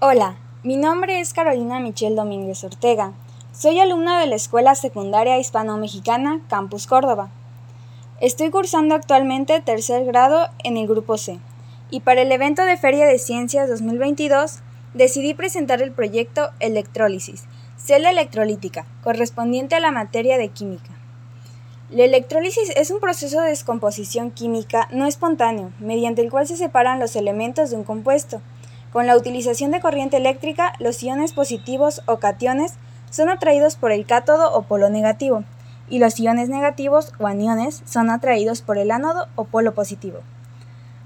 Hola, mi nombre es Carolina Michelle Domínguez Ortega. Soy alumna de la Escuela Secundaria Hispano-Mexicana Campus Córdoba. Estoy cursando actualmente tercer grado en el Grupo C y para el evento de Feria de Ciencias 2022 decidí presentar el proyecto Electrólisis, celda electrolítica, correspondiente a la materia de química. La electrólisis es un proceso de descomposición química no espontáneo, mediante el cual se separan los elementos de un compuesto. Con la utilización de corriente eléctrica, los iones positivos o cationes son atraídos por el cátodo o polo negativo, y los iones negativos o aniones son atraídos por el ánodo o polo positivo.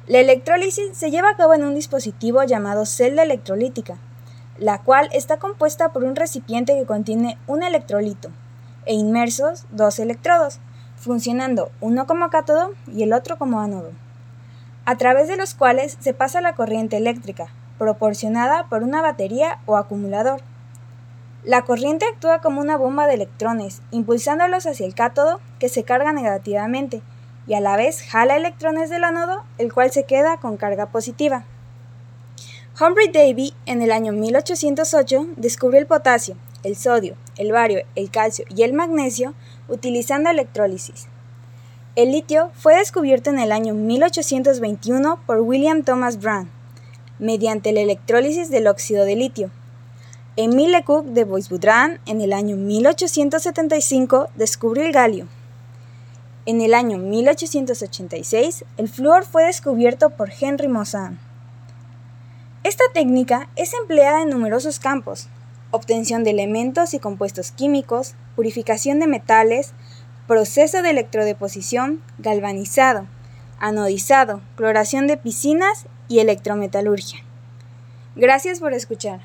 La electrólisis se lleva a cabo en un dispositivo llamado celda electrolítica, la cual está compuesta por un recipiente que contiene un electrolito e inmersos dos electrodos, funcionando uno como cátodo y el otro como ánodo, a través de los cuales se pasa la corriente eléctrica, proporcionada por una batería o acumulador. La corriente actúa como una bomba de electrones, impulsándolos hacia el cátodo, que se carga negativamente, y a la vez jala electrones del ánodo, el cual se queda con carga positiva. Humphrey Davy en el año 1808 descubrió el potasio, el sodio, el bario, el calcio y el magnesio utilizando electrólisis. El litio fue descubierto en el año 1821 por William Thomas Brown, mediante la electrólisis del óxido de litio. Emile Lecoq de Boisboudran en el año 1875 descubrió el galio, en el año 1886, el flúor fue descubierto por Henry Moissan. Esta técnica es empleada en numerosos campos, obtención de elementos y compuestos químicos, purificación de metales, proceso de electrodeposición, galvanizado, anodizado, cloración de piscinas y electrometalurgia. Gracias por escuchar.